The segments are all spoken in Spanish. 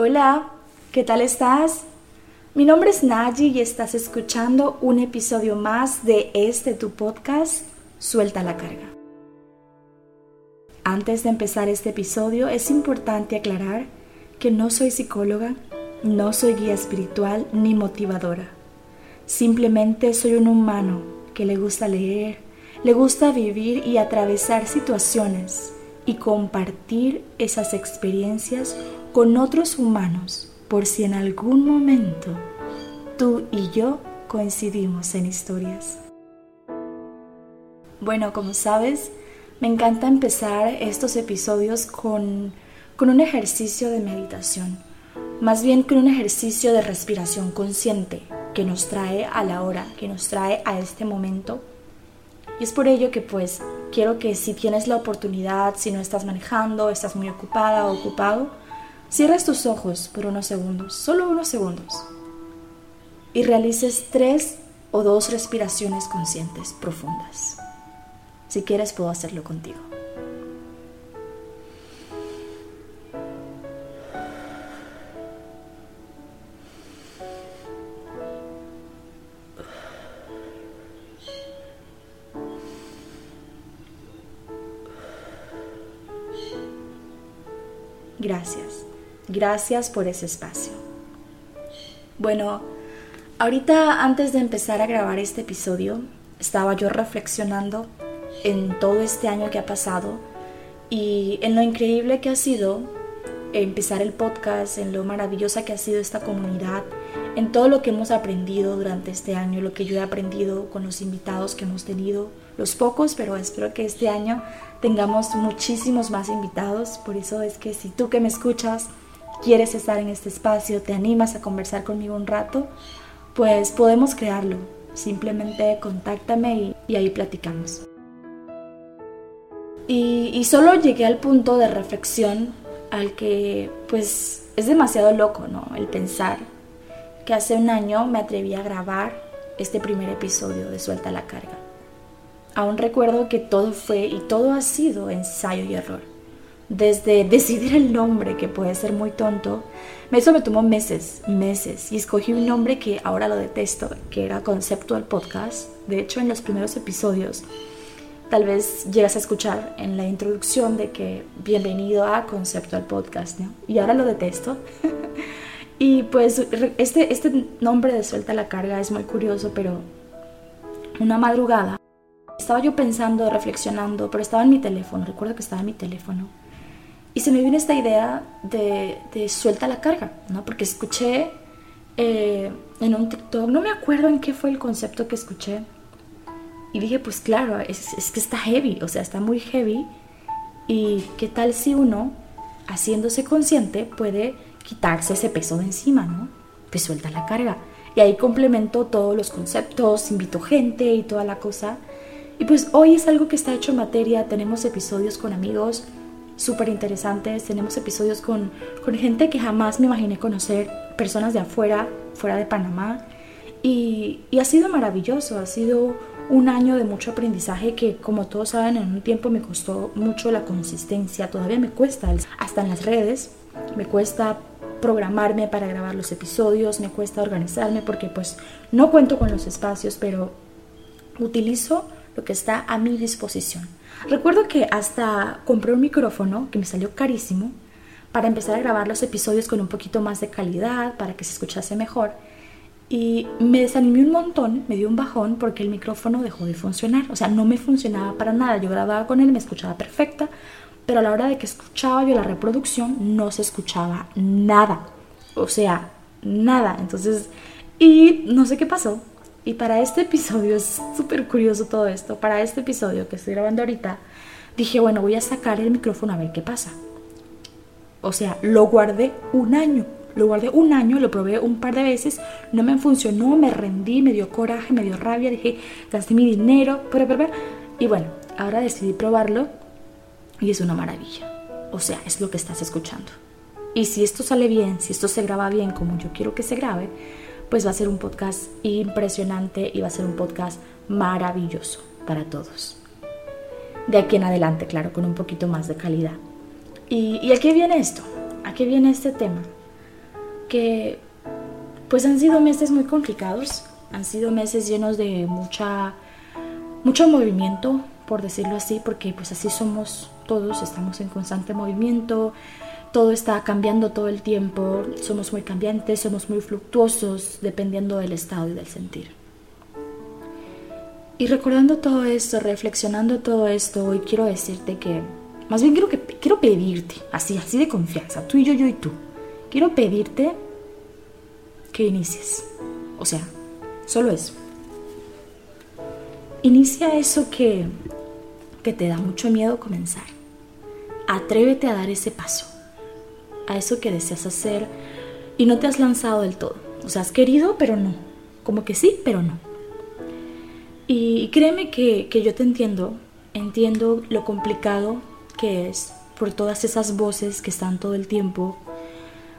Hola, ¿qué tal estás? Mi nombre es Naji y estás escuchando un episodio más de este tu podcast, Suelta la carga. Antes de empezar este episodio es importante aclarar que no soy psicóloga, no soy guía espiritual ni motivadora. Simplemente soy un humano que le gusta leer, le gusta vivir y atravesar situaciones y compartir esas experiencias con otros humanos por si en algún momento tú y yo coincidimos en historias. Bueno, como sabes, me encanta empezar estos episodios con, con un ejercicio de meditación, más bien con un ejercicio de respiración consciente que nos trae a la hora, que nos trae a este momento. Y es por ello que pues quiero que si tienes la oportunidad, si no estás manejando, estás muy ocupada o ocupado, Cierres tus ojos por unos segundos, solo unos segundos, y realices tres o dos respiraciones conscientes profundas. Si quieres, puedo hacerlo contigo. Gracias. Gracias por ese espacio. Bueno, ahorita antes de empezar a grabar este episodio, estaba yo reflexionando en todo este año que ha pasado y en lo increíble que ha sido empezar el podcast, en lo maravillosa que ha sido esta comunidad, en todo lo que hemos aprendido durante este año, lo que yo he aprendido con los invitados que hemos tenido, los pocos, pero espero que este año tengamos muchísimos más invitados. Por eso es que si tú que me escuchas quieres estar en este espacio, te animas a conversar conmigo un rato, pues podemos crearlo. Simplemente contáctame y, ahí platicamos. Y, solo llegué al punto de reflexión al que pues es demasiado loco, ¿no? El pensar que hace un año me atreví a grabar este primer episodio de Suelta la Carga. Aún recuerdo que todo fue y todo ha sido ensayo y error desde decidir el nombre, que puede ser muy tonto, eso me tomó meses, meses, y escogí un nombre que ahora lo detesto, que era Conceptual Podcast. De hecho, en los primeros episodios, tal vez llegas a escuchar en la introducción de que bienvenido a Conceptual Podcast, ¿no? Y ahora lo detesto. y pues este, este nombre de Suelta la Carga es muy curioso, pero una madrugada estaba yo pensando, reflexionando, pero estaba en mi teléfono, recuerdo que estaba en mi teléfono y se me vino esta idea de, suelta la carga, ¿no? Porque escuché eh, en un TikTok, no me acuerdo en qué fue el concepto que escuché. Y dije, pues claro, es, es que está heavy, o sea, está muy heavy. ¿Y qué tal si uno, haciéndose consciente, puede quitarse ese peso de encima, ¿no? Pues suelta la carga. Y ahí complemento todos los conceptos, invito gente y toda la cosa. Y pues hoy es algo que está hecho en materia, tenemos episodios con amigos súper interesantes. Tenemos episodios con, con gente que jamás me imaginé conocer, personas de afuera, fuera de Panamá. Y, y, ha sido maravilloso, ha sido un año de mucho aprendizaje que como todos saben en un tiempo me costó mucho la consistencia, todavía me cuesta, hasta en las redes, me cuesta programarme para grabar los episodios, me cuesta organizarme porque pues no cuento con los espacios, pero utilizo lo que está a mi disposición. Recuerdo que hasta compré un micrófono que me salió carísimo para empezar a grabar los episodios con un poquito más de calidad, para que se escuchase mejor. Y me desanimé un montón, me dio un bajón porque el micrófono dejó de funcionar. O sea, no me funcionaba para nada. Yo grababa con él, me escuchaba perfecta, pero a la hora de que escuchaba yo la reproducción no se escuchaba nada. O sea, nada. Entonces, y no sé qué pasó. Y para este episodio, es súper curioso todo esto, para este episodio que estoy grabando ahorita, dije, bueno, voy a sacar el micrófono a ver qué pasa. O sea, lo guardé un año, lo guardé un año, lo probé un par de veces, no me funcionó, me rendí, me dio coraje, me dio rabia, dije, gasté mi dinero, pero, pero, pero. Y bueno, ahora decidí probarlo y es una maravilla. O sea, es lo que estás escuchando. Y si esto sale bien, si esto se graba bien como yo quiero que se grabe, pues va a ser un podcast impresionante y va a ser un podcast maravilloso para todos. De aquí en adelante, claro, con un poquito más de calidad. ¿Y, a qué viene esto? ¿A qué viene este tema? que pues han sido meses muy complicados, han sido meses llenos de mucha mucho movimiento, por decirlo así, porque pues así somos todos, estamos en constante movimiento, todo está cambiando todo el tiempo, somos muy cambiantes, somos muy fluctuosos, dependiendo del estado y del sentir. Y recordando todo esto, reflexionando todo esto, hoy quiero decirte que, más bien quiero, que, quiero pedirte, así, así de confianza, tú y yo, yo y tú, quiero pedirte que inicies. O sea, solo eso. Inicia eso que, que te da mucho miedo comenzar. Atrévete a dar ese paso a eso que deseas hacer y no te has lanzado del todo. O sea, has querido, pero no. Como que sí, pero no. Y créeme que, yo te entiendo, entiendo lo complicado que es por todas esas voces que están todo el tiempo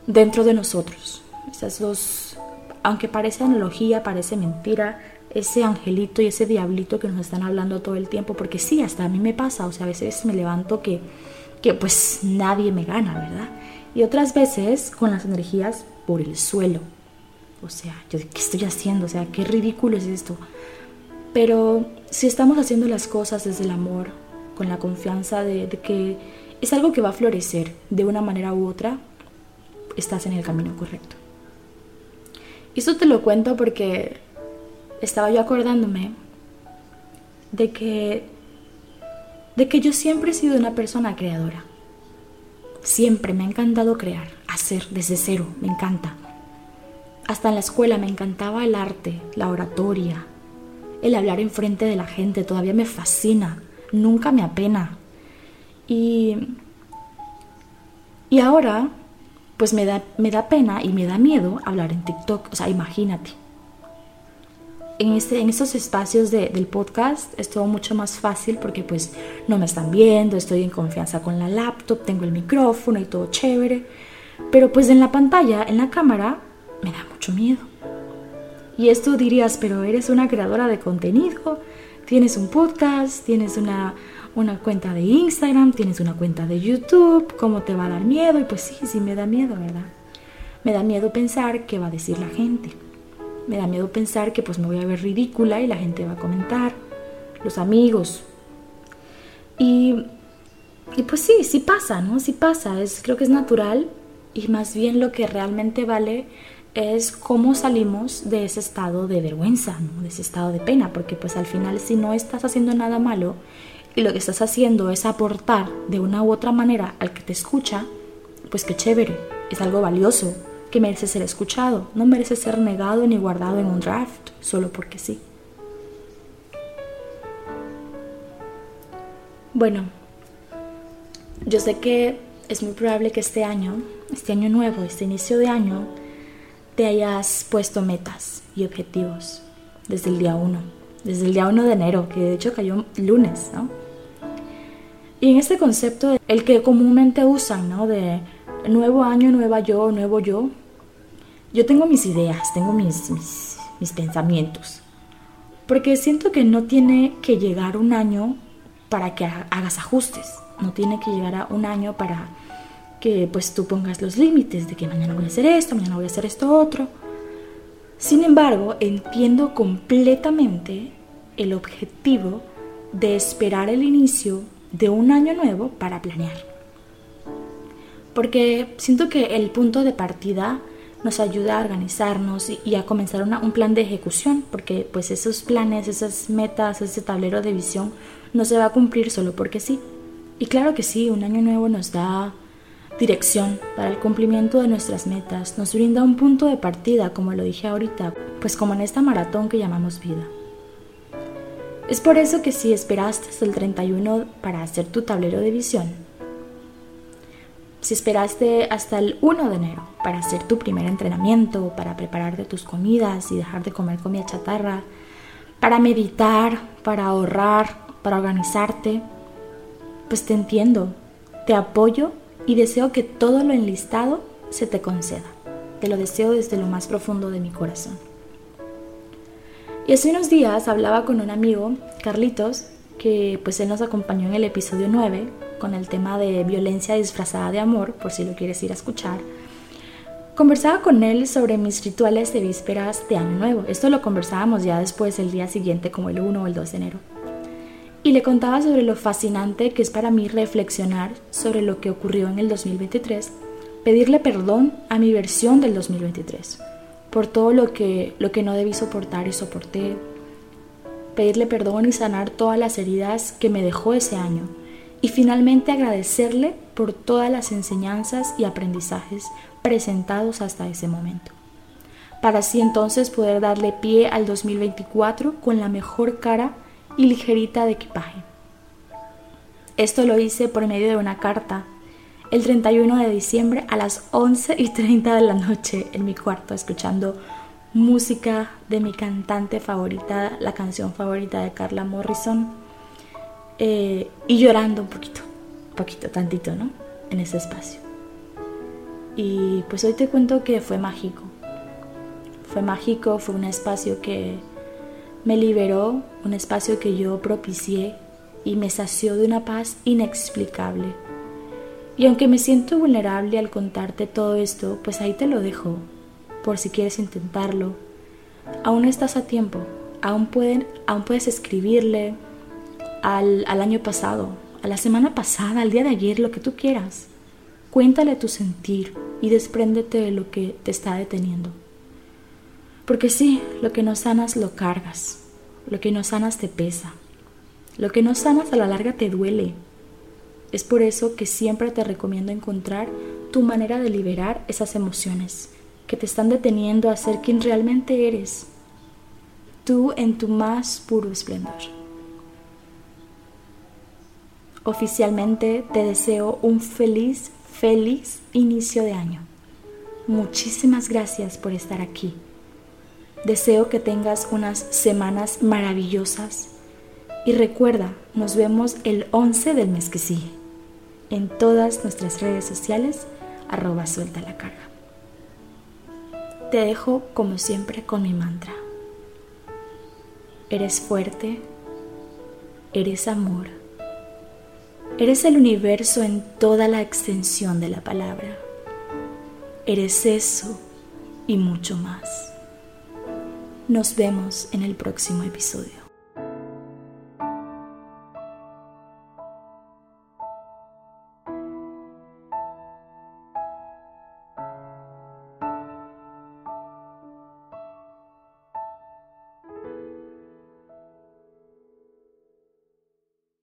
dentro de nosotros. Esas dos, aunque parece analogía, parece mentira, ese angelito y ese diablito que nos están hablando todo el tiempo, porque sí, hasta a mí me pasa, o sea, a veces me levanto que, que pues nadie me gana, ¿verdad? Y otras veces con las energías por el suelo. O sea, yo qué estoy haciendo, o sea, qué ridículo es esto. Pero si estamos haciendo las cosas desde el amor, con la confianza de, que es algo que va a florecer de una manera u otra, estás en el camino correcto. Y esto te lo cuento porque estaba yo acordándome de que de que yo siempre he sido una persona creadora. Siempre me ha encantado crear, hacer desde cero, me encanta. Hasta en la escuela me encantaba el arte, la oratoria, el hablar en frente de la gente, todavía me fascina, nunca me apena. Y, y ahora, pues me da, me da pena y me da miedo hablar en TikTok, o sea, imagínate en, este, en estos espacios del podcast es todo mucho más fácil porque pues no me están viendo, estoy en confianza con la laptop, tengo el micrófono y todo chévere. Pero pues en la pantalla, en la cámara, me da mucho miedo. Y esto dirías, pero eres una creadora de contenido, tienes un podcast, tienes una, una cuenta de Instagram, tienes una cuenta de YouTube, ¿cómo te va a dar miedo? Y pues sí, sí me da miedo, ¿verdad? Me da miedo pensar qué va a decir la gente me da miedo pensar que pues me voy a ver ridícula y la gente va a comentar, los amigos. Y, y pues sí, sí pasa, ¿no? Sí pasa, es, creo que es natural y más bien lo que realmente vale es cómo salimos de ese estado de vergüenza, de ese estado de pena, porque pues al final si no estás haciendo nada malo y lo que estás haciendo es aportar de una u otra manera al que te escucha, pues qué chévere, es algo valioso, que merece ser escuchado, no merece ser negado ni guardado en un draft solo porque sí. Bueno, yo sé que es muy probable que este año, este año nuevo, este inicio de año, te hayas puesto metas y objetivos desde el día 1, desde el día 1 de enero, que de hecho cayó lunes, ¿no? Y en este concepto, el que comúnmente usan, ¿no? De nuevo año, nueva yo, nuevo yo, yo tengo mis ideas, tengo mis, pensamientos. Porque siento que no tiene que llegar un año para que hagas ajustes. No tiene que llegar a un año para que pues tú pongas los límites de que mañana voy a hacer esto, mañana voy a hacer esto otro. Sin embargo, entiendo completamente el objetivo de esperar el inicio de un año nuevo para planear. Porque siento que el punto de partida nos ayuda a organizarnos y, a comenzar un plan de ejecución, porque pues esos planes, esas metas, ese tablero de visión no se va a cumplir solo porque sí. Y claro que sí, un año nuevo nos da dirección para el cumplimiento de nuestras metas, nos brinda un punto de partida, como lo dije ahorita, pues como en esta maratón que llamamos vida. Es por eso que si esperaste hasta el 31 para hacer tu tablero de visión, si esperaste hasta el 1 de enero para hacer tu primer entrenamiento, para prepararte tus comidas y dejar de comer comida chatarra, para meditar, para ahorrar, para organizarte, pues te entiendo, te apoyo y deseo que todo lo enlistado se te conceda. Te lo deseo desde lo más profundo de mi corazón. Y hace unos días hablaba con un amigo, Carlitos, que pues él nos acompañó en el episodio 9 con el tema de violencia disfrazada de amor, por si lo quieres ir a escuchar. conversaba con él sobre mis rituales de vísperas de Año Nuevo. Esto lo conversábamos ya después el día siguiente, como el 1 o el 2 de enero. Y le contaba sobre lo fascinante que es para mí reflexionar sobre lo que ocurrió en el 2023, pedirle perdón a mi versión del 2023 por todo lo que, lo que no debí soportar y soporté, pedirle perdón y sanar todas las heridas que me dejó ese año y finalmente agradecerle por todas las enseñanzas y aprendizajes presentados hasta ese momento, para así entonces poder darle pie al 2024 con la mejor cara y ligerita de equipaje. Esto lo hice por medio de una carta el 31 de diciembre a las 11 y 30 de la noche en mi cuarto escuchando música de mi cantante favorita, la canción favorita de Carla Morrison eh, y llorando un poquito, poquito, tantito, ¿no? En ese espacio. Y pues hoy te cuento que fue mágico. Fue mágico, fue un espacio que me liberó, un espacio que yo propicié y me sació de una paz inexplicable. Y aunque me siento vulnerable al contarte todo esto, pues ahí te lo dejo, por si quieres intentarlo. Aún estás a tiempo, aún, pueden, aún puedes escribirle al, al año pasado, a la semana pasada, al día de ayer, lo que tú quieras. Cuéntale tu sentir y despréndete de lo que te está deteniendo. Porque sí, lo que no sanas lo cargas, lo que no sanas te pesa, lo que no sanas a la larga te duele. Es por eso que siempre te recomiendo encontrar tu manera de liberar esas emociones que te están deteniendo a ser quien realmente eres, tú en tu más puro esplendor. Oficialmente te deseo un feliz feliz inicio de año. Muchísimas gracias por estar aquí. Deseo que tengas unas semanas maravillosas y recuerda, nos vemos el 11 del mes que sigue en todas nuestras redes sociales arroba suelta la carga. Te dejo como siempre con mi mantra. Eres fuerte, eres amor Eres el universo en toda la extensión de la palabra. Eres eso y mucho más. Nos vemos en el próximo episodio.